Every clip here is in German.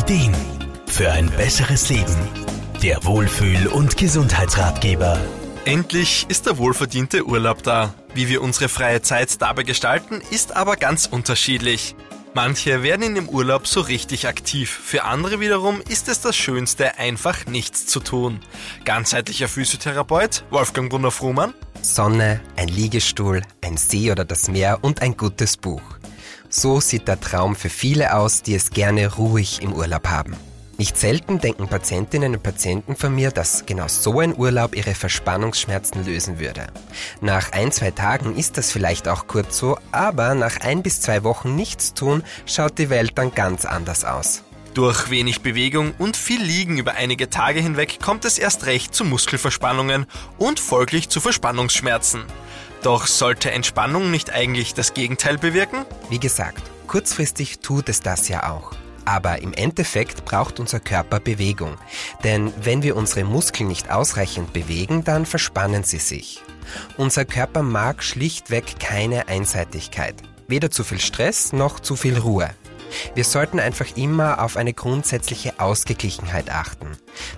Ideen für ein besseres Leben. Der Wohlfühl- und Gesundheitsratgeber. Endlich ist der wohlverdiente Urlaub da. Wie wir unsere freie Zeit dabei gestalten, ist aber ganz unterschiedlich. Manche werden in dem Urlaub so richtig aktiv, für andere wiederum ist es das Schönste, einfach nichts zu tun. Ganzheitlicher Physiotherapeut Wolfgang Brunner-Frumann. Sonne, ein Liegestuhl, ein See oder das Meer und ein gutes Buch. So sieht der Traum für viele aus, die es gerne ruhig im Urlaub haben. Nicht selten denken Patientinnen und Patienten von mir, dass genau so ein Urlaub ihre Verspannungsschmerzen lösen würde. Nach ein, zwei Tagen ist das vielleicht auch kurz so, aber nach ein bis zwei Wochen nichts tun, schaut die Welt dann ganz anders aus. Durch wenig Bewegung und viel Liegen über einige Tage hinweg kommt es erst recht zu Muskelverspannungen und folglich zu Verspannungsschmerzen. Doch sollte Entspannung nicht eigentlich das Gegenteil bewirken? Wie gesagt, kurzfristig tut es das ja auch. Aber im Endeffekt braucht unser Körper Bewegung. Denn wenn wir unsere Muskeln nicht ausreichend bewegen, dann verspannen sie sich. Unser Körper mag schlichtweg keine Einseitigkeit. Weder zu viel Stress noch zu viel Ruhe. Wir sollten einfach immer auf eine grundsätzliche Ausgeglichenheit achten.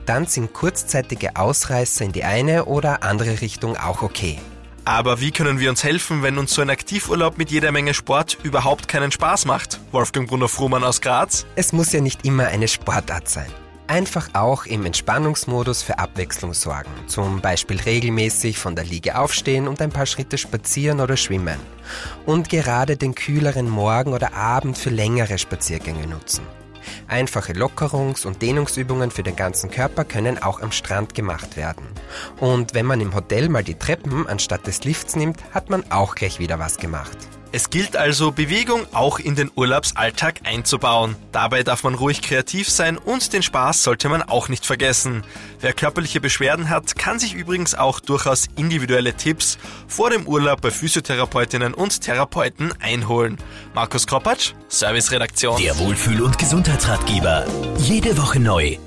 Dann sind kurzzeitige Ausreißer in die eine oder andere Richtung auch okay. Aber wie können wir uns helfen, wenn uns so ein Aktivurlaub mit jeder Menge Sport überhaupt keinen Spaß macht? Wolfgang Brunner-Frumann aus Graz. Es muss ja nicht immer eine Sportart sein. Einfach auch im Entspannungsmodus für Abwechslung sorgen. Zum Beispiel regelmäßig von der Liege aufstehen und ein paar Schritte spazieren oder schwimmen. Und gerade den kühleren Morgen oder Abend für längere Spaziergänge nutzen. Einfache Lockerungs- und Dehnungsübungen für den ganzen Körper können auch am Strand gemacht werden. Und wenn man im Hotel mal die Treppen anstatt des Lifts nimmt, hat man auch gleich wieder was gemacht. Es gilt also, Bewegung auch in den Urlaubsalltag einzubauen. Dabei darf man ruhig kreativ sein und den Spaß sollte man auch nicht vergessen. Wer körperliche Beschwerden hat, kann sich übrigens auch durchaus individuelle Tipps vor dem Urlaub bei Physiotherapeutinnen und Therapeuten einholen. Markus Kropatsch, Serviceredaktion. Der Wohlfühl- und Gesundheitsratgeber. Jede Woche neu